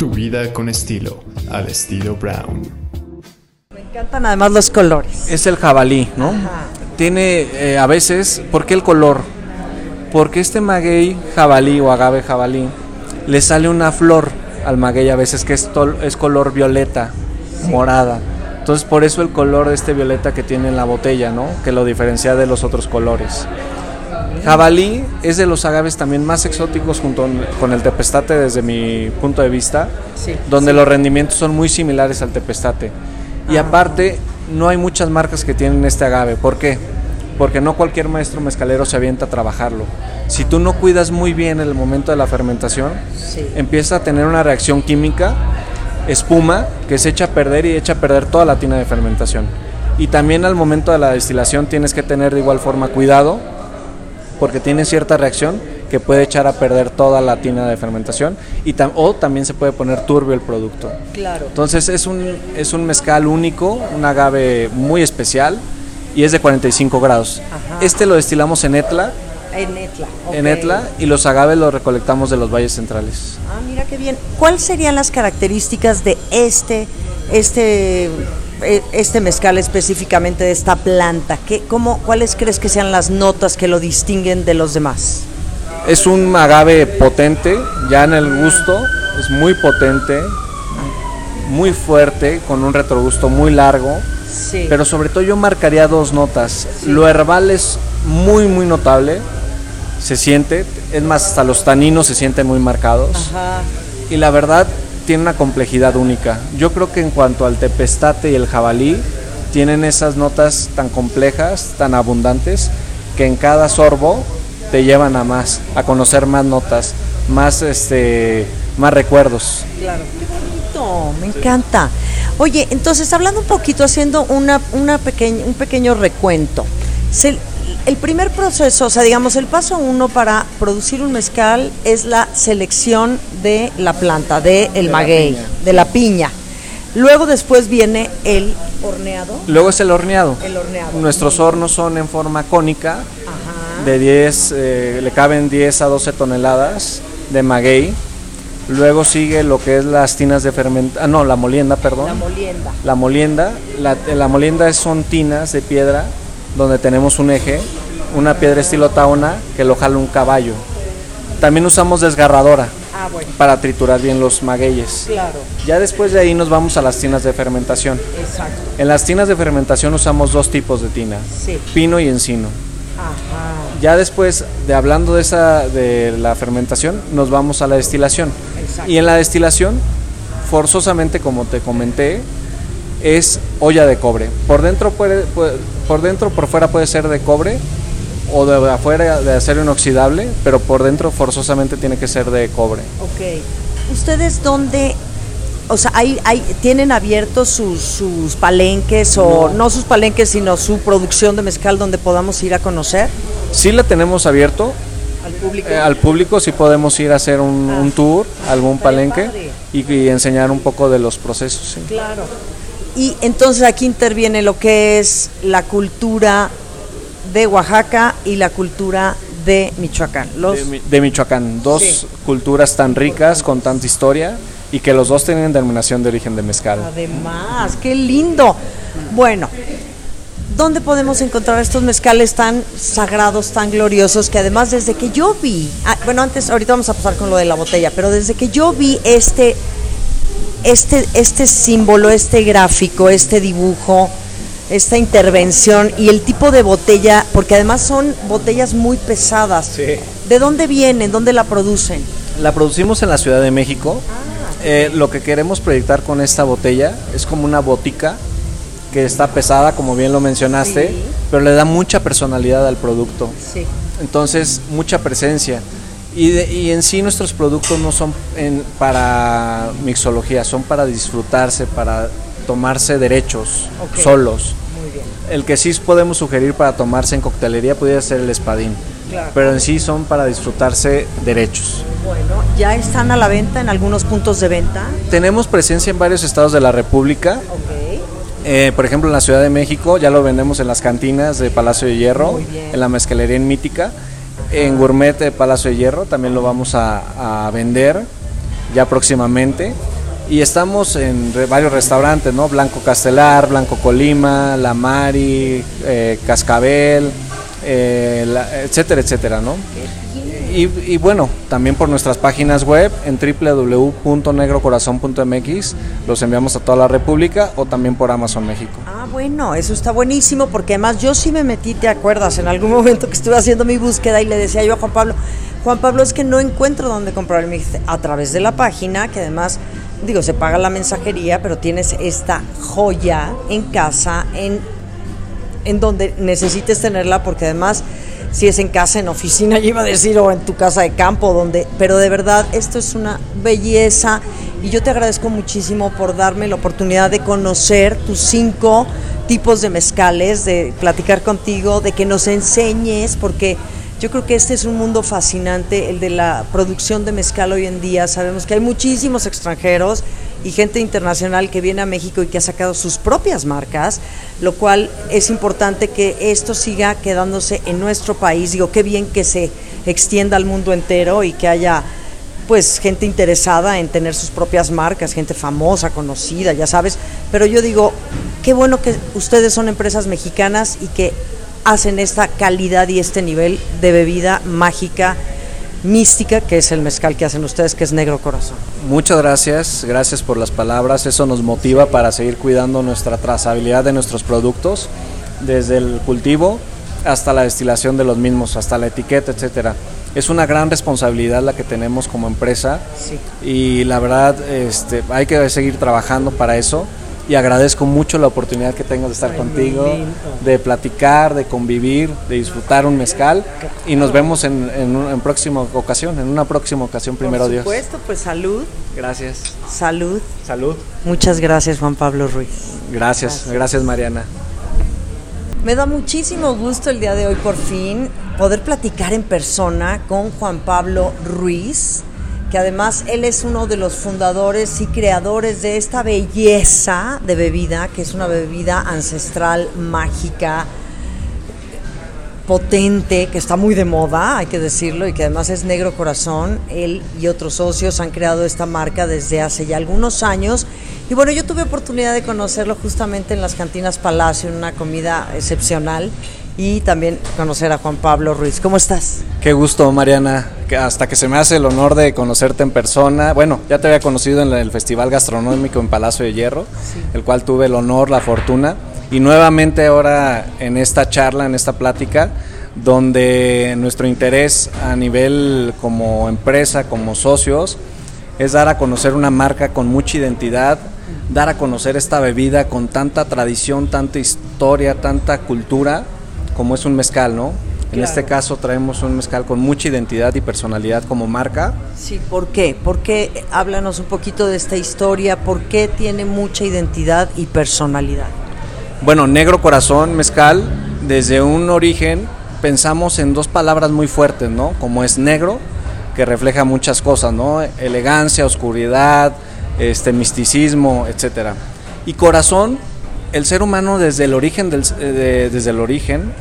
Tu vida con estilo, al estilo Brown. Me encantan además los colores. Es el jabalí, ¿no? Tiene eh, a veces, ¿por qué el color? Porque este maguey jabalí o agave jabalí le sale una flor al maguey a veces que es, es color violeta, morada. Entonces por eso el color de este violeta que tiene en la botella, ¿no? Que lo diferencia de los otros colores. Jabalí es de los agaves también más exóticos junto con el tepestate desde mi punto de vista, donde los rendimientos son muy similares al tepestate. Y ah. aparte, no hay muchas marcas que tienen este agave. ¿Por qué? Porque no cualquier maestro mezcalero se avienta a trabajarlo. Si tú no cuidas muy bien el momento de la fermentación, empieza a tener una reacción química, espuma, que se echa a perder y echa a perder toda la tina de fermentación. Y también al momento de la destilación tienes que tener de igual forma cuidado porque tiene cierta reacción que puede echar a perder toda la tina de fermentación y o también se puede poner turbio el producto. Claro. Entonces es un, es un mezcal único, un agave muy especial y es de 45 grados. Este lo destilamos en Etla. En Etla. En Etla y los agaves los recolectamos de los valles centrales. Ah, mira qué bien. ¿Cuáles serían las características de este, este este mezcal específicamente de esta planta? ¿Qué, cómo, ¿Cuáles crees que sean las notas que lo distinguen de los demás? Es un agave potente, ya en el gusto, es muy potente, muy fuerte, con un retrogusto muy largo. Pero sobre todo yo marcaría dos notas. Lo herbal es muy, muy notable, se siente, es más, hasta los taninos se sienten muy marcados. Y la verdad, tiene una complejidad única. Yo creo que en cuanto al tepestate y el jabalí, tienen esas notas tan complejas, tan abundantes, que en cada sorbo te llevan a más, a conocer más notas, más este más recuerdos. Claro, qué bonito, me encanta. Oye, entonces hablando un poquito, haciendo una, una un pequeño recuento. El primer proceso, o sea, digamos, el paso uno para producir un mezcal es la selección de la planta, de el maguey, de la piña. Luego después viene el horneado. Luego es el horneado. El horneado. Nuestros hornos son en forma cónica. De 10, eh, le caben 10 a 12 toneladas de maguey. Luego sigue lo que es las tinas de fermentación, ah, no, la molienda, perdón. La molienda. La molienda, la, la molienda son tinas de piedra donde tenemos un eje, una piedra estilo taona que lo jala un caballo. También usamos desgarradora ah, para triturar bien los magueyes. Claro. Ya después de ahí nos vamos a las tinas de fermentación. Exacto. En las tinas de fermentación usamos dos tipos de tina, pino y encino. Ajá. Ya después de hablando de esa de la fermentación, nos vamos a la destilación. Exacto. Y en la destilación, forzosamente como te comenté, es olla de cobre. Por dentro puede, por dentro por fuera puede ser de cobre o de afuera de acero inoxidable, pero por dentro forzosamente tiene que ser de cobre. Ok. ¿Ustedes dónde o sea, hay, hay, ¿tienen abiertos sus, sus palenques o no. sus palenques, sino su producción de mezcal donde podamos ir a conocer? Sí la tenemos abierto. ¿Al público? Eh, al público sí podemos ir a hacer un, ah. tour, algún palenque y, enseñar un poco de los procesos. Claro. Y entonces aquí interviene lo que es la cultura de Oaxaca y la cultura de Michoacán. Los... De, Michoacán, dos culturas tan ricas, con tanta historia y que los dos tienen denominación de origen de mezcal. Además, qué lindo. Bueno, ¿dónde podemos encontrar estos mezcales tan sagrados, tan gloriosos, que además desde que yo vi, ah, bueno, antes, ahorita vamos a pasar con lo de la botella, pero desde que yo vi este este, este símbolo, este gráfico, este dibujo, esta intervención y el tipo de botella, porque además son botellas muy pesadas. ¿De dónde vienen? ¿Dónde la producen? La producimos en la Ciudad de México. Ah, eh, lo que queremos proyectar con esta botella es como una botica que está pesada, como bien lo mencionaste, pero le da mucha personalidad al producto. Sí. Entonces, mucha presencia. Y, en sí nuestros productos no son para mixología, son para disfrutarse, para tomarse derechos solos. El que sí podemos sugerir para tomarse en coctelería pudiera ser el espadín, pero en sí son para disfrutarse derechos. Bueno, ¿ya están a la venta en algunos puntos de venta? Tenemos presencia en varios estados de la República. Eh, por ejemplo, en la Ciudad de México ya lo vendemos en las cantinas de Palacio de Hierro, en la mezcalería en Mítica en Gourmet de Palacio de Hierro también lo vamos a, vender ya próximamente. Y estamos en varios restaurantes, ¿no? Blanco Castelar, Blanco Colima, La Mari, eh, Cascabel, eh, etcétera, etcétera, ¿no? Y, bueno, también por nuestras páginas web en www.negrocorazon.mx los enviamos a toda la República o también por Amazon México. Ah, bueno, eso está buenísimo porque además yo sí me metí, ¿te acuerdas? En algún momento que estuve haciendo mi búsqueda y le decía yo a Juan Pablo, Juan Pablo, es que no encuentro dónde comprar. Dijiste, a través de la página, que además, digo, se paga la mensajería, pero tienes esta joya en casa, en, en donde necesites tenerla, porque además, si es en casa, en oficina, yo iba a decir, o en tu casa de campo, donde, pero de verdad, esto es una belleza. Y yo te agradezco muchísimo por darme la oportunidad de conocer tus cinco tipos de mezcales, de platicar contigo, de que nos enseñes, porque yo creo que este es un mundo fascinante, el de la producción de mezcal hoy en día. Sabemos que hay muchísimos extranjeros y gente internacional que viene a México y que ha sacado sus propias marcas, lo cual es importante que esto siga quedándose en nuestro país. Digo, qué bien que se extienda al mundo entero y que haya pues gente interesada en tener sus propias marcas, gente famosa, conocida, ya sabes, pero yo digo, qué bueno que ustedes son empresas mexicanas y que hacen esta calidad y este nivel de bebida mágica, mística, que es el mezcal que hacen ustedes, que es Negro Corazón. Muchas gracias, gracias por las palabras, eso nos motiva para seguir cuidando nuestra trazabilidad de nuestros productos, desde el cultivo hasta la destilación de los mismos, hasta la etiqueta, etcétera. Es una gran responsabilidad la que tenemos como empresa Sí. y la verdad este, hay que seguir trabajando para eso y agradezco mucho la oportunidad que tengo de estar contigo, de platicar, de convivir, de disfrutar un mezcal y nos vemos en, en, próxima ocasión, en una próxima ocasión, primero Por Dios. supuesto, pues salud, Gracias. salud. Salud. Muchas gracias, Juan Pablo Ruiz. Gracias, gracias Mariana. Me da muchísimo gusto el día de hoy por fin poder platicar en persona con Juan Pablo Ruiz, que además él es uno de los fundadores y creadores de esta belleza de bebida, que es una bebida ancestral, mágica, potente, que está muy de moda, hay que decirlo, y que además es Negro Corazón. Él y otros socios han creado esta marca desde hace ya algunos años. Y bueno, yo tuve oportunidad de conocerlo justamente en las cantinas Palacio, en una comida excepcional, y también conocer a Juan Pablo Ruiz. ¿Cómo estás? Qué gusto Mariana, hasta que se me hace el honor de conocerte en persona. Bueno, ya te había conocido en el Festival Gastronómico en Palacio de Hierro, el cual tuve el honor, la fortuna, y nuevamente ahora en esta charla, en esta plática, donde nuestro interés a nivel como empresa, como socios, es dar a conocer una marca con mucha identidad, dar a conocer esta bebida con tanta tradición, tanta historia, tanta cultura, como es un mezcal, ¿no? En Claro. este caso traemos un mezcal con mucha identidad y personalidad como marca. Sí, ¿por qué? ¿Por qué? Háblanos un poquito de esta historia, ¿por qué tiene mucha identidad y personalidad? Bueno, negro corazón, mezcal, desde un origen pensamos en dos palabras muy fuertes, ¿no? Como es negro, que refleja muchas cosas, ¿no? Elegancia, oscuridad, este misticismo, etcétera. Y corazón, el ser humano desde el origen del, eh, de- desde el origen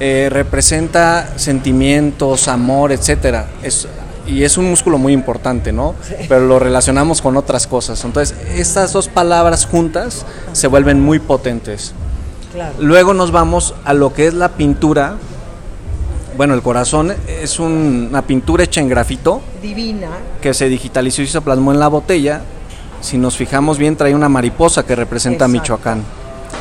eh, representa sentimientos, amor, etcétera. Es, y es un músculo muy importante, ¿no? Pero lo relacionamos con otras cosas. Entonces, estas dos palabras juntas se vuelven muy potentes. Claro. Luego nos vamos a lo que es la pintura. Bueno, el corazón es un- una pintura hecha en grafito Divina. que se digitalizó y se plasmó en la botella. Si nos fijamos bien, trae una mariposa que representa a. Michoacán,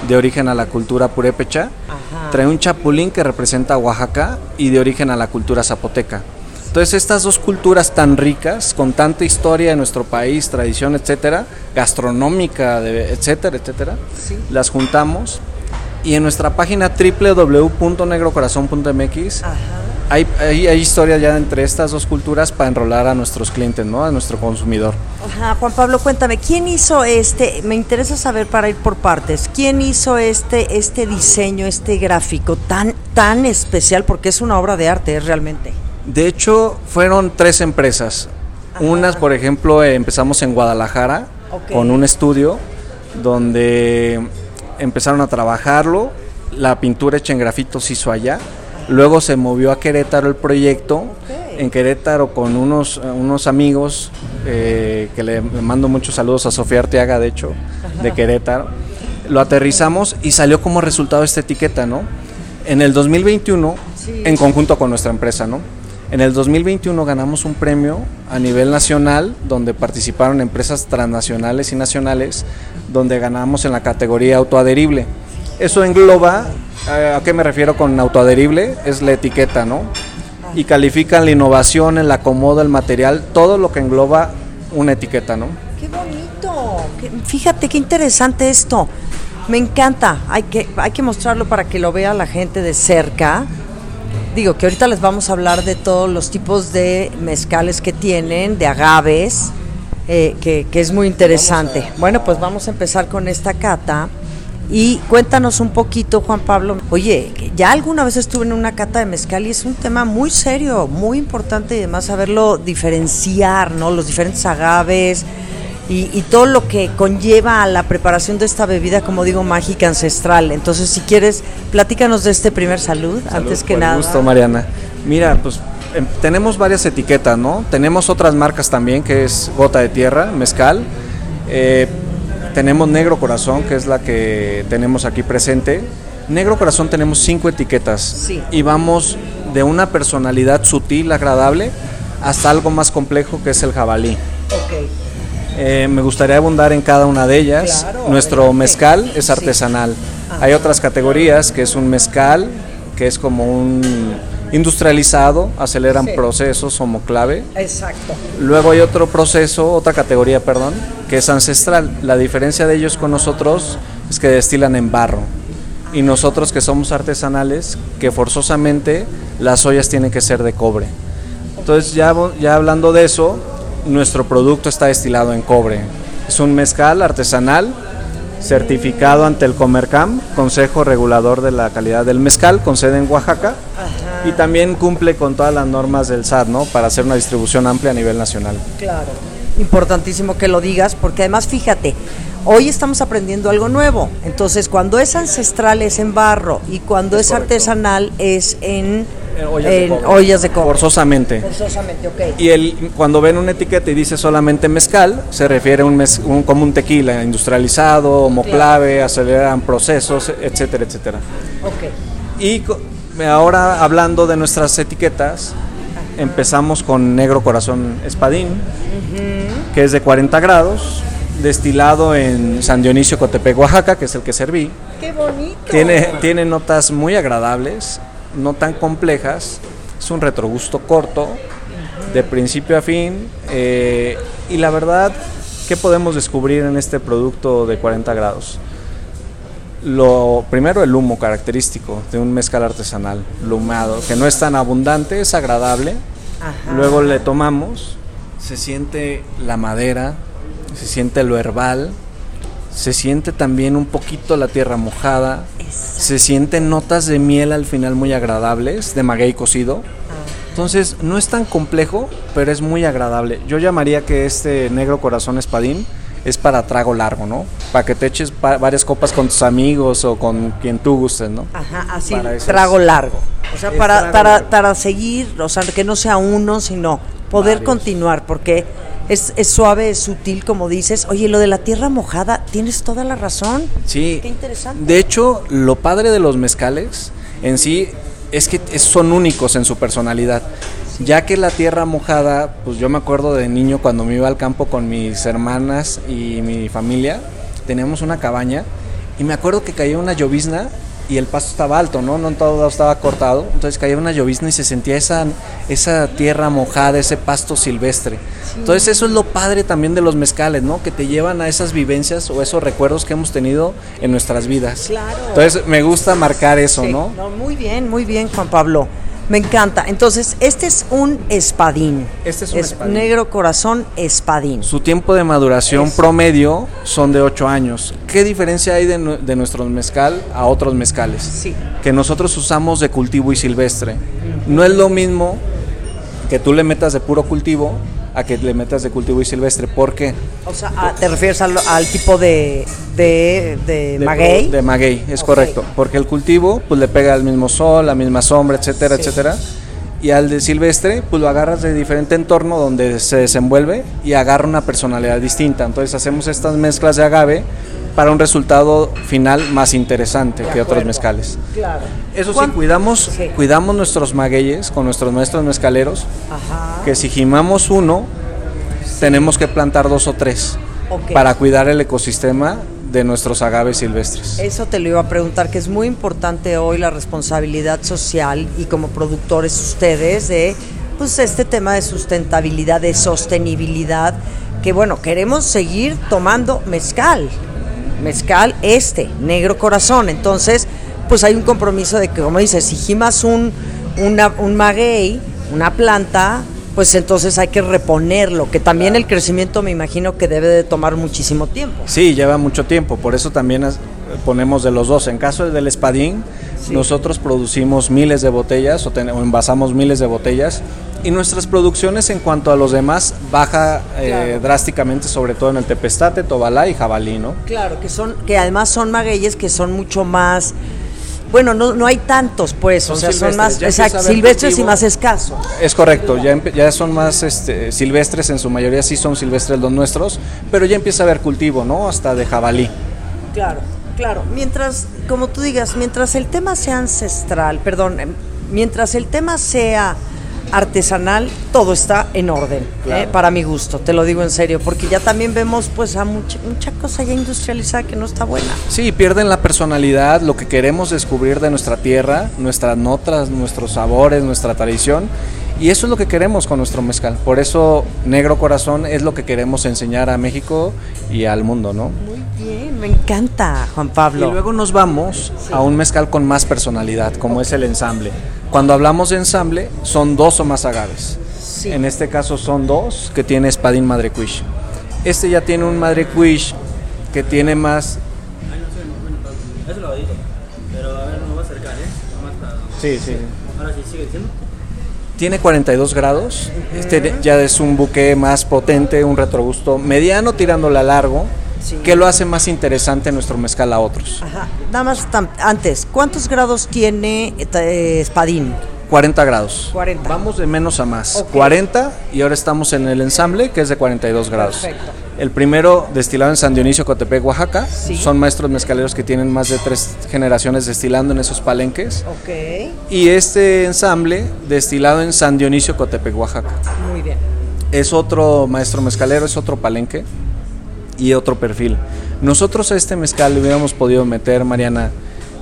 de origen a la cultura purépecha. Ajá. Trae un chapulín que representa a Oaxaca y de origen a la cultura zapoteca. Entonces estas dos culturas tan ricas, con tanta historia de nuestro país, tradición, etcétera, gastronómica, de- etcétera, etcétera, Sí. las juntamos y en nuestra página www.negrocorazon.mx. hay, hay, hay historia ya entre estas dos culturas para enrolar a nuestros clientes, ¿no? A nuestro consumidor. Ajá, Juan Pablo, cuéntame, ¿quién hizo este? Me interesa saber para ir por partes. ¿Quién hizo este este diseño, este gráfico tan tan especial porque es una obra de arte es realmente? De hecho, fueron tres empresas. Ajá. Unas, por ejemplo, eh, empezamos en Guadalajara con un estudio donde empezaron a trabajarlo. La pintura hecha en grafito se hizo allá. Luego se movió a Querétaro el proyecto en Querétaro con unos, unos amigos eh, que le, mando muchos saludos a Sofía Arteaga, de hecho, de Querétaro. Lo aterrizamos y salió como resultado esta etiqueta, ¿no? En el 2021, en conjunto con nuestra empresa, ¿no? En el 2021 ganamos un premio a nivel nacional donde participaron empresas transnacionales y nacionales, donde ganamos en la categoría autoadherible. Eso engloba, ¿a qué me refiero con autoadherible? Es la etiqueta, ¿no? Y califican la innovación, el acomodo, el material, todo lo que engloba una etiqueta, ¿no? ¡Qué bonito! Fíjate qué interesante esto. Me encanta. Hay que, hay que mostrarlo para que lo vea la gente de cerca. Digo que ahorita les vamos a hablar de todos los tipos de mezcales que tienen, de agaves, eh, que, que es muy interesante. Bueno, pues vamos a empezar con esta cata. Y cuéntanos un poquito, Juan Pablo. Oye, ya alguna vez estuve en una cata de mezcal y es un tema muy serio, muy importante y además saberlo diferenciar, ¿no? Los diferentes agaves y, y todo lo que conlleva a la preparación de esta bebida, como digo, mágica ancestral. Entonces, si quieres, platícanos de este primer salud, antes que nada. gusto, Mariana. Mira, pues em, tenemos varias etiquetas, ¿no? Tenemos otras marcas también, que es Gota de Tierra, Mezcal. Eh, tenemos Negro Corazón, que es la que tenemos aquí presente. Negro Corazón tenemos cinco etiquetas. Sí. Y vamos de una personalidad sutil, agradable, hasta algo más complejo, que es el jabalí. Ok. Eh, me gustaría abundar en cada una de ellas. Claro, Nuestro adelante. mezcal es artesanal. Ajá. Hay otras categorías que es un mezcal, que es como un industrializado, aceleran Sí. procesos como clave. Exacto. Luego hay otro proceso, otra categoría, perdón, que es ancestral. La diferencia de ellos con nosotros es que destilan en barro. Y nosotros que somos artesanales, que forzosamente las ollas tienen que ser de cobre. Entonces ya, ya hablando de eso, nuestro producto está destilado en cobre. Es un mezcal artesanal certificado ante el Comercam, Consejo Regulador de la Calidad del Mezcal, con sede en Oaxaca, y también cumple con todas las normas del SAT, ¿no? Para hacer una distribución amplia a nivel nacional. Claro. Importantísimo que lo digas, porque además fíjate, hoy estamos aprendiendo algo nuevo. Entonces, cuando es ancestral es en barro y cuando es, artesanal es en, En ollas de en cobre. ollas de cobre. Forzosamente. Forzosamente, ok. Y el, cuando ven una etiqueta y dice solamente mezcal, se refiere a un, mez- un- como un tequila industrializado, homoclave, aceleran procesos, etcétera, etcétera. Ok. Y ahora hablando de nuestras etiquetas, empezamos con Negro Corazón Espadín, que es de 40 grados, destilado en San Dionisio Cotepec, Oaxaca, que es el que serví. ¡Qué bonito! Tiene, tiene notas muy agradables, no tan complejas, es un retrogusto corto, de principio a fin, eh, y la verdad, ¿qué podemos descubrir en este producto de 40 grados? Lo primero el humo característico de un mezcal artesanal, lumado, que no es tan abundante, es agradable. Ajá. Luego le tomamos, se siente la madera, se siente lo herbal, se siente también un poquito la tierra mojada, se sienten notas de miel al final muy agradables, de maguey cocido. Entonces no es tan complejo, pero es muy agradable. Yo llamaría que este negro corazón espadín es para trago largo, ¿no? Para que te eches varias copas con tus amigos o con quien tú gustes, ¿no? Ajá, así, trago largo. O sea, para, para, para seguir, o sea, que no sea uno, sino poder Varios. continuar, porque es, es suave, es sutil, como dices. Oye, lo de la tierra mojada, tienes toda la razón. Sí. Qué interesante. De hecho, lo padre de los mezcales en sí es que son únicos en su personalidad. Ya que la tierra mojada, pues yo me acuerdo de niño cuando me iba al campo con mis hermanas y mi familia, teníamos una cabaña y me acuerdo que caía una llovizna y el pasto estaba alto, ¿no? No todo estaba cortado, entonces caía una llovizna y se sentía esa, esa tierra mojada, ese pasto silvestre. Entonces eso es lo padre también de los mezcales, ¿no? Que te llevan a esas vivencias o esos recuerdos que hemos tenido en nuestras vidas. Claro. Entonces me gusta marcar eso, Sí, ¿no? Muy bien, muy bien, Juan Pablo. Me encanta. Entonces, este es un espadín. Este es un espadín. negro corazón espadín. Su tiempo de maduración promedio son de 8 años. ¿Qué diferencia hay de, de nuestro mezcal a otros mezcales? Sí. Que nosotros usamos de cultivo y silvestre. No es lo mismo que tú le metas de puro cultivo a que le metas de cultivo y silvestre. ¿Por qué? O sea, ah, ¿te refieres al, al tipo de, de, de, De- maguey? De maguey, es correcto. Porque el cultivo pues le pega al mismo sol, la misma sombra, etcétera, Sí. etcétera. Y al de silvestre, pues lo agarras de diferente entorno donde se desenvuelve y agarra una personalidad distinta. Entonces hacemos estas mezclas de agave para un resultado final más interesante que otros mezcales. Claro. Eso sí, ¿Cuán- cuidamos, Sí. cuidamos nuestros magueyes con nuestros maestros mezcaleros, Ajá. que si gimamos uno, tenemos que plantar dos o tres para cuidar el ecosistema de nuestros agaves silvestres. Eso te lo iba a preguntar, que es muy importante hoy la responsabilidad social y como productores ustedes de pues este tema de sustentabilidad, de sostenibilidad, que bueno, queremos seguir tomando mezcal, mezcal este, negro corazón, entonces pues hay un compromiso de que como dices, si gimas un, una- un maguey, una planta, pues entonces hay que reponerlo, que también el crecimiento me imagino que debe de tomar muchísimo tiempo. Sí, lleva mucho tiempo, por eso también ponemos de los dos. En caso del espadín, nosotros producimos miles de botellas o, ten- o envasamos miles de botellas y nuestras producciones en cuanto a los demás baja eh, drásticamente, sobre todo en el tepestate, tobalá y jabalí, ¿no? Claro, que son, que además son magueyes que son mucho más, bueno, no, no hay tantos, pues, Son o sea, son más silvestres y más escasos. Es correcto, ya, ya son más este, silvestres, en su mayoría sí son silvestres los nuestros, pero ya empieza a haber cultivo, ¿no? Hasta de jabalí. Claro, claro. Mientras, como tú digas, mientras el tema sea ancestral, perdón, em, mientras el tema sea artesanal, todo está en orden, Claro. ¿eh? para mi gusto, te lo digo en serio, porque ya también vemos pues a mucha, mucha cosa ya industrializada que no está buena. Sí, pierden la personalidad, lo que queremos descubrir de nuestra tierra, nuestras notas, nuestros sabores, nuestra tradición. Y eso es lo que queremos con nuestro mezcal. Por eso Negro Corazón es lo que queremos enseñar a México y al mundo, ¿no? Muy bien, me encanta, Juan Pablo. Y luego nos vamos a un mezcal con más personalidad, como es el ensamble. Cuando hablamos de ensamble, son dos o más agaves. Sí. En este caso son dos, que tiene espadín madre cuish. Este ya tiene un madre cuish que tiene más... Es lavadito. Pero a ver, me voy a acercar, ¿eh? Nomás para- Sí, sí. Ahora sí, sigue diciendo. Tiene 42 grados. Este ya es un buque más potente, un retrogusto mediano tirándole a largo, Sí. que lo hace más interesante nuestro mezcal a otros. Ajá. Nada más tam- antes, ¿cuántos grados tiene eh, Espadín? 40 grados. 40. Vamos de menos a más. Ok. 40 y ahora estamos en el ensamble que es de 42 grados. Perfecto. El primero destilado en San Dionisio, Cotepec, Oaxaca. Sí. Son maestros mezcaleros que tienen más de tres generaciones destilando en esos palenques. Ok, Y este ensamble destilado en San Dionisio, Cotepec, Oaxaca. muy bien. es otro maestro mezcalero, es otro palenque y otro perfil. Nosotros a este mezcal le hubiéramos podido meter, Mariana,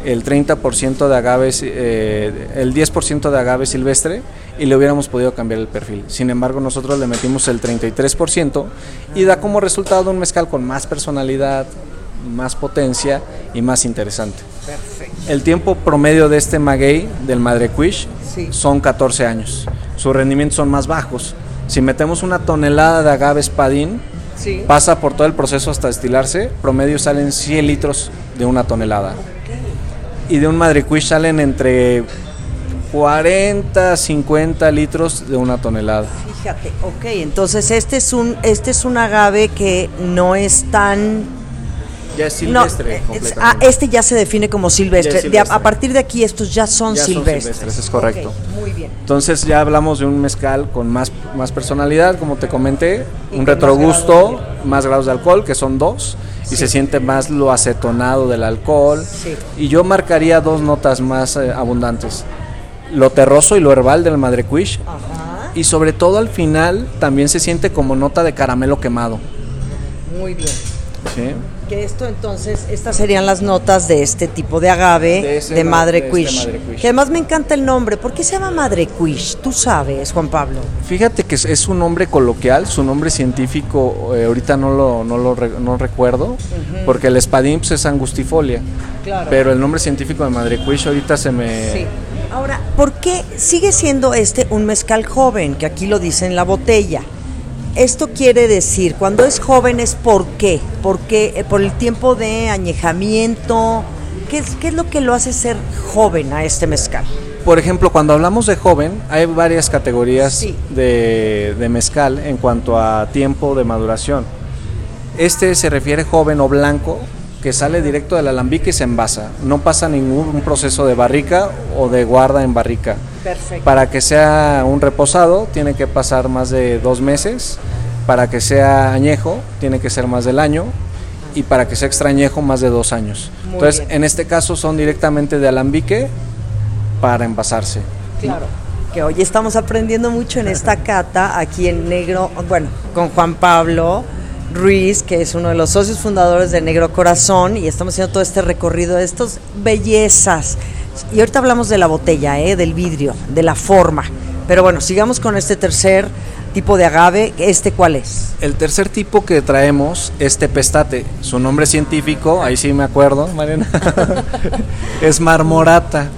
el 30% de agave, eh, el 10% de agave silvestre y le hubiéramos podido cambiar el perfil. Sin embargo, nosotros le metimos el 33% y da como resultado un mezcal con más personalidad, más potencia y más interesante. Perfecto. El tiempo promedio de este maguey, del Madre Quish, Sí. son 14 años. Sus rendimientos son más bajos. Si metemos una tonelada de agave espadín, Sí. pasa por todo el proceso hasta destilarse, promedio salen 100 litros de una tonelada. Y de un Madre Quish salen entre 40, 50 litros de una tonelada. Fíjate, ok, entonces este es un este es un agave que no es tan Ya es no, silvestre. es- completamente. ah, este ya se define como silvestre. De a- partir de aquí estos ya son Ya son silvestres. silvestres, es correcto. Muy bien. Entonces ya hablamos de un mezcal con más, más personalidad, como te comenté, Y un más retrogusto, más grados de alcohol, que son dos, y se siente más lo acetonado del alcohol. Sí. Y yo marcaría dos notas más eh, abundantes, lo terroso y lo herbal del Madre Quish, Ajá. y sobre todo al final también se siente como nota de caramelo quemado. Muy bien. ¿sí? Que esto entonces, estas serían las notas de este tipo de agave De Madre de este Quish. Madre Quish. Que además me encanta el nombre. ¿Por qué se llama Madre Quish? Tú sabes, Juan Pablo. Fíjate que es, es un nombre coloquial, su nombre científico eh, ahorita no lo, no lo re- no recuerdo, porque el espadín pues, es angustifolia. Claro. Pero el nombre científico de Madre Quish ahorita se me... Sí. Ahora, ¿por qué sigue siendo este un mezcal joven? Que aquí lo dice en la botella. Esto quiere decir, cuando es joven es por qué, porque eh, por el tiempo de añejamiento, ¿qué es, qué es lo que lo hace ser joven a este mezcal? Por ejemplo, cuando hablamos de joven, hay varias categorías Sí. de, de mezcal en cuanto a tiempo de maduración. Este se refiere joven o blanco, que sale directo del alambique y se envasa. No pasa ningún proceso de barrica o de guarda en barrica. Perfecto. Para que sea un reposado tiene que pasar más de dos meses. Para que sea añejo tiene que ser más del año. Y para que sea extrañejo más de dos años. Muy Entonces, bien. en este caso son directamente de alambique para envasarse. Claro. Que hoy estamos aprendiendo mucho en esta cata, aquí en Negro, bueno, con Juan Pablo Ruiz, que es uno de los socios fundadores de Negro Corazón, y estamos haciendo todo este recorrido de estas bellezas. Y ahorita hablamos de la botella, ¿eh? del vidrio, de la forma. Pero bueno, sigamos con este tercer tipo de agave. ¿Este cuál es? El tercer tipo que traemos es tepestate. Su nombre científico, ahí sí me acuerdo, Mariana, es marmorata.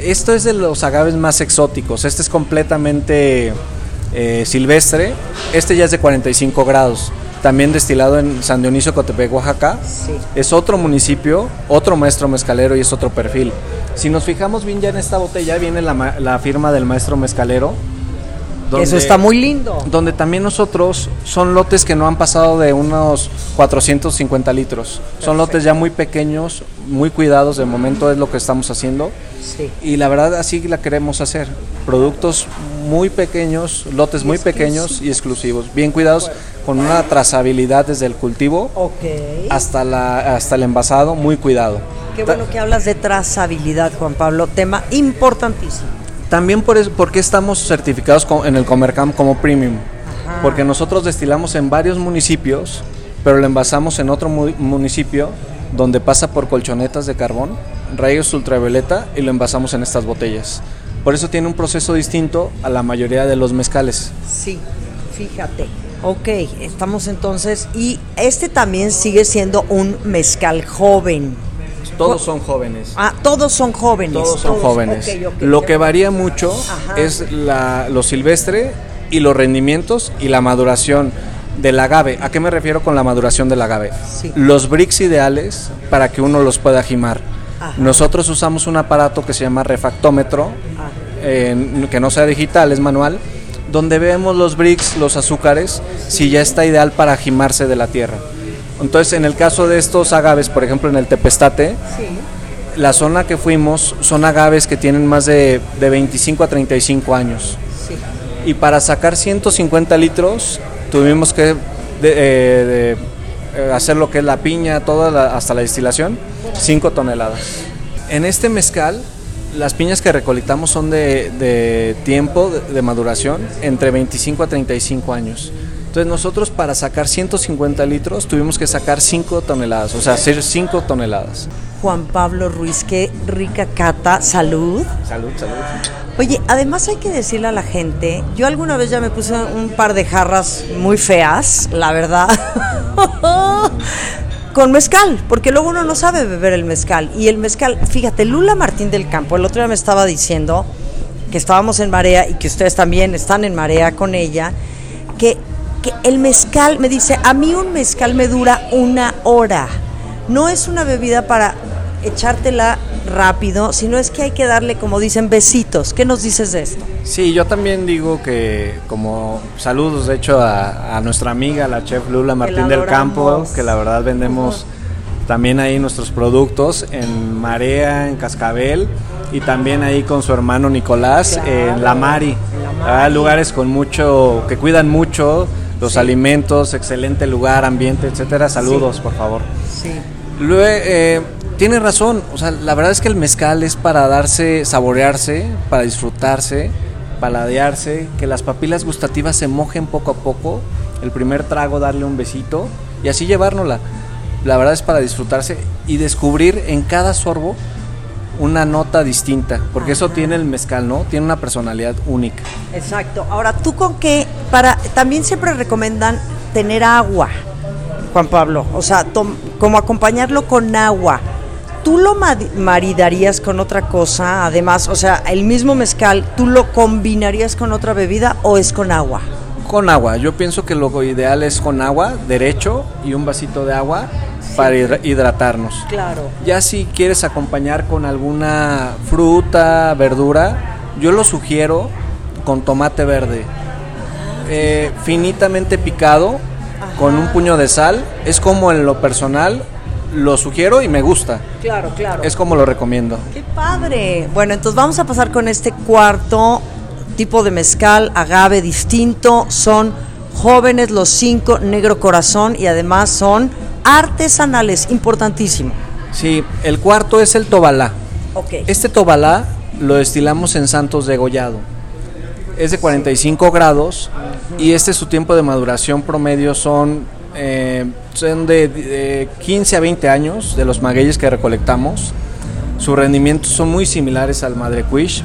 Esto es de los agaves más exóticos. Este es completamente eh, silvestre. Este ya es de 45 grados. También destilado en San Dionisio, Cotepec, Oaxaca. Sí. Es otro municipio, otro maestro mezcalero y es otro perfil. Si nos fijamos bien ya en esta botella viene la, la firma del maestro mezcalero. Eso está muy lindo. donde también nosotros son lotes que no han pasado de unos 450 litros. Son lotes ya muy pequeños, muy cuidados, de momento es lo que estamos haciendo. Sí. Y la verdad así la queremos hacer. Productos muy pequeños, lotes muy pequeños y exclusivos, bien cuidados, con una trazabilidad desde el cultivo hasta, la, hasta el envasado, muy cuidado. Qué bueno que hablas de trazabilidad, Juan Pablo. Tema importantísimo. También por eso, porque estamos certificados en el Comercam como premium. Ajá. Porque nosotros destilamos en varios municipios, pero lo envasamos en otro mu- municipio donde pasa por colchonetas de carbón, rayos ultravioleta y lo envasamos en estas botellas. Por eso tiene un proceso distinto a la mayoría de los mezcales. Sí, fíjate. Ok, estamos entonces. Y este también sigue siendo un mezcal joven. Todos son jóvenes. Ah, todos son jóvenes. Todos son jóvenes. Lo que varía mucho Ajá. es la, lo silvestre y los rendimientos y la maduración del agave. ¿A qué me refiero con la maduración del agave? Sí. Los bricks ideales para que uno los pueda jimar. Ajá. Nosotros usamos un aparato que se llama refactómetro, Ah. eh, que no sea digital, es manual, donde vemos los bricks, los azúcares, si ya está ideal para jimarse de la tierra. Entonces, en el caso de estos agaves, por ejemplo en el tepestate, Sí. la zona que fuimos son agaves que tienen más de, de 25 a 35 años. Sí. Y para sacar 150 litros tuvimos que de- eh, de, eh, hacer lo que es la piña, toda la- hasta la destilación, 5 toneladas. En este mezcal, las piñas que recolectamos son de, tiempo de maduración entre 25 a 35 años. Entonces nosotros para sacar 150 litros tuvimos que sacar 5 toneladas, o sea, hacer 5 toneladas. Juan Pablo Ruiz, qué rica cata. Salud. Salud, salud. Oye, además hay que decirle a la gente, yo alguna vez ya me puse un par de jarras muy feas, la verdad, con mezcal, porque luego uno no sabe beber el mezcal. Y el mezcal, fíjate, Lula Martín del Campo, el otro día me estaba diciendo que estábamos en marea y que ustedes también están en marea con ella, que, que el mezcal, me dice, a mí un mezcal me dura una hora. No es una bebida para echártela rápido, sino es que hay que darle, como dicen, besitos. ¿Qué nos dices de esto? Sí, yo también digo que como saludos de hecho a, a nuestra amiga, la chef Lula Martín del Campo, que la verdad vendemos también ahí nuestros productos en Marea, en Cascabel y también ahí con su hermano Nicolás Claro, en La Mari. en La La verdad, Mari. lugares con mucho, que cuidan mucho los Sí. alimentos, excelente lugar, ambiente, etcétera. Saludos, por favor. Sí. Luego, eh, tiene razón, o sea, la verdad es que el mezcal es para darse, saborearse, para disfrutarse, paladearse, que las papilas gustativas se mojen poco a poco, el primer trago darle un besito y así llevárnosla. La verdad es para disfrutarse y descubrir en cada sorbo una nota distinta, porque eso tiene el mezcal, ¿no? Tiene una personalidad única. Exacto. Ahora, ¿tú con qué? Para, también siempre recomiendan tener agua, Juan Pablo. O sea, tom- como acompañarlo con agua. ¿Tú lo ma- maridarías con otra cosa? Además, o sea, el mismo mezcal, ¿tú lo combinarías con otra bebida o es con agua? Con agua, yo pienso que lo ideal es con agua, derecho, y un vasito de agua para hidra- hidratarnos. Claro. Ya si quieres acompañar con alguna fruta, verdura, yo lo sugiero con tomate verde. Eh, finitamente picado, con un puño de sal. Es como en lo personal lo sugiero y me gusta. Claro, claro. Es como lo recomiendo. ¡Qué padre! Bueno, entonces vamos a pasar con este cuarto tipo de mezcal, agave distinto. Son jóvenes los cinco, negro corazón y además son artesanales, importantísimo. Sí, el cuarto es el tobalá. Ok. Este tobalá lo destilamos en Santos Degollado. Es de 45 grados y este su tiempo de maduración promedio son, eh, son de, de 15 a 20 años de los magueyes que recolectamos. Sus rendimientos son muy similares al Madre Cuish.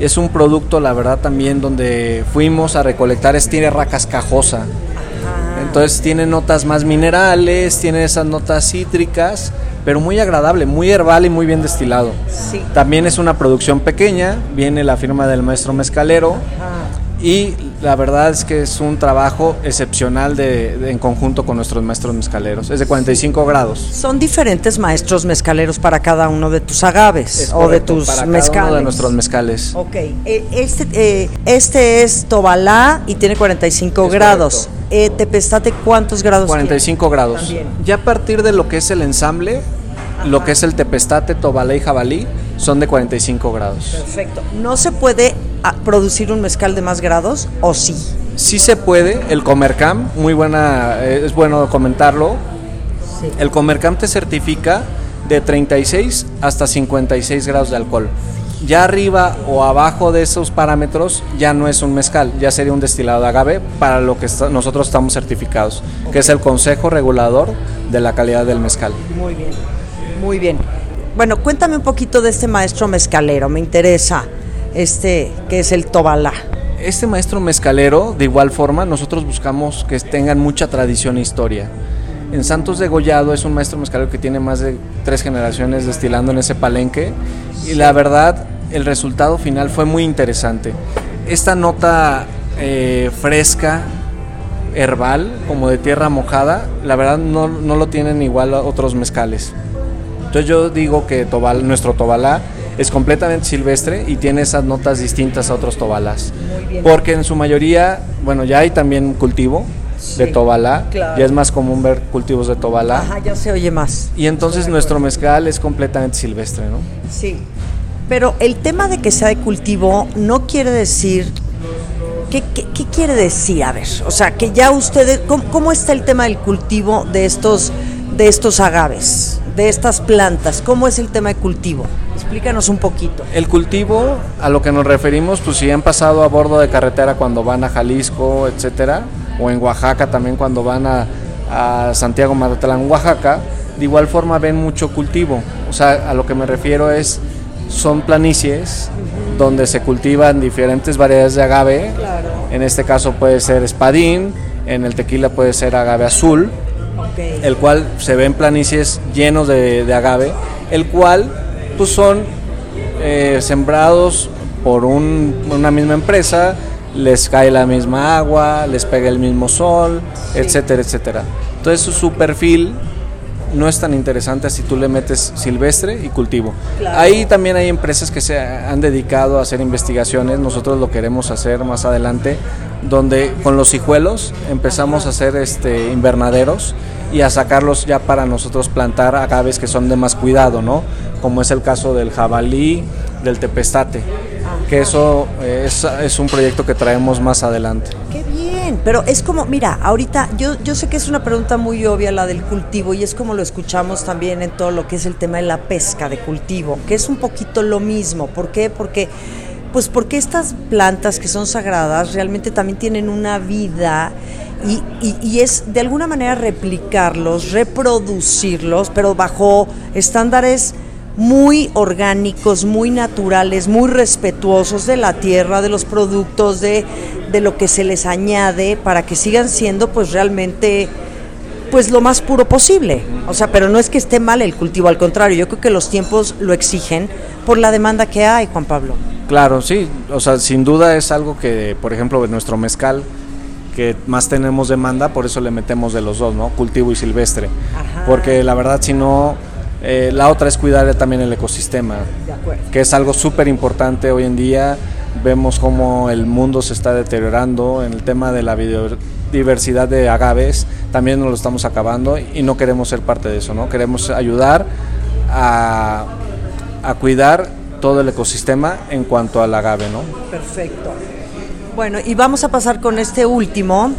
Es un producto, la verdad, también donde fuimos a recolectar, es tierra cascajosa. Entonces tiene notas más minerales, tiene esas notas cítricas, pero muy agradable, muy herbal y muy bien destilado. Sí. También es una producción pequeña, viene la firma del maestro mezcalero y la verdad es que es un trabajo excepcional de, de- en conjunto con nuestros maestros mezcaleros. Es de 45 grados. Son diferentes maestros mezcaleros para cada uno de tus agaves Es o de tus para cada mezcales. uno de nuestros mezcales. Ok, eh, este, eh, este es Tobalá y tiene 45 Es grados. Eh, Tepestate, ¿cuántos grados 45 grados. También. Ya a partir de lo que es el ensamble, lo que es el tepestate, tobalé y jabalí, son de 45 grados. Perfecto. ¿No se puede ah, producir un mezcal de más grados o sí? Sí se puede, el Comercam, muy buena, eh, es bueno comentarlo. Sí. El Comercam te certifica de 36 hasta 56 grados de alcohol. Ya arriba o abajo de esos parámetros ya no es un mezcal, ya sería un destilado de agave para lo que está- nosotros estamos certificados, que es el Consejo Regulador de la Calidad del Mezcal. Muy bien, muy bien. Bueno, cuéntame un poquito de este maestro mezcalero, me interesa, este, que es el Tobalá. Este maestro mezcalero, de igual forma, nosotros buscamos que tengan mucha tradición e historia. En Santos de Gollado es un maestro mezcalero que tiene más de tres generaciones destilando en ese palenque y la verdad el resultado final fue muy interesante. Esta nota eh, fresca, herbal, como de tierra mojada, la verdad no, no lo tienen igual a otros mezcales. Entonces yo digo que Tobal, nuestro Tobalá es completamente silvestre y tiene esas notas distintas a otros Tobalás. Porque en su mayoría, bueno, ya hay también cultivo de Sí, Tobalá, claro. ya es más común ver cultivos de Tobalá. Ajá, ya se oye más. Y entonces nuestro mezcal es completamente silvestre, ¿no? Sí. Pero el tema de que sea de cultivo no quiere decir. ¿Qué, qué, qué quiere decir? A ver, o sea, que ya ustedes. ¿cómo, cómo está el tema del cultivo de estos, de estos agaves, de estas plantas? ¿Cómo es el tema de cultivo? Explícanos un poquito. El cultivo, a lo que nos referimos, pues si han pasado a bordo de carretera cuando van a Jalisco, etcétera, o en Oaxaca también cuando van a, a Santiago Matatlán, Oaxaca, de igual forma ven mucho cultivo. O sea, a lo que me refiero es, son planicies donde se cultivan diferentes variedades de agave. En este caso puede ser espadín, en el tequila puede ser agave azul, El cual se ven planicies llenos de, de agave, el cual pues son eh, sembrados por un- una misma empresa, les cae la misma agua, les pega el mismo sol, etcétera, etcétera. Entonces su perfil no es tan interesante si tú le metes silvestre y cultivo. Claro. Ahí también hay empresas que se han dedicado a hacer investigaciones, nosotros lo queremos hacer más adelante, donde con los hijuelos empezamos a hacer este invernaderos y a sacarlos ya para nosotros plantar agaves que son de más cuidado, ¿no? Como es el caso del jabalí, del tepestate, que eso eh, es, es un proyecto que traemos más adelante. Qué bien, pero es como, mira, ahorita yo, yo sé que es una pregunta muy obvia la del cultivo y es como lo escuchamos también en todo lo que es el tema de la pesca de cultivo, que es un poquito lo mismo. ¿Por qué? Porque, pues porque estas plantas que son sagradas realmente también tienen una vida y, y- y es de alguna manera replicarlos, reproducirlos, pero bajo estándares muy orgánicos, muy naturales, muy respetuosos de la tierra, de los productos, de, de lo que se les añade para que sigan siendo pues realmente pues lo más puro posible. O sea, pero no es que esté mal el cultivo, al contrario, yo creo que los tiempos lo exigen por la demanda que hay, Juan Pablo. Claro, sí, o sea, sin duda es algo que, por ejemplo, nuestro mezcal, que más tenemos demanda, por eso le metemos de los dos, ¿no? Cultivo y silvestre. Ajá. Porque la verdad, si no, eh, la otra es cuidar también el ecosistema, De que es algo súper importante hoy en día. Vemos cómo el mundo se está deteriorando en el tema de la diversidad de agaves, también nos lo estamos acabando y no queremos ser parte de eso, ¿no? Queremos ayudar a, a cuidar todo el ecosistema en cuanto al agave, ¿no? Perfecto. Bueno, y vamos a pasar con este último,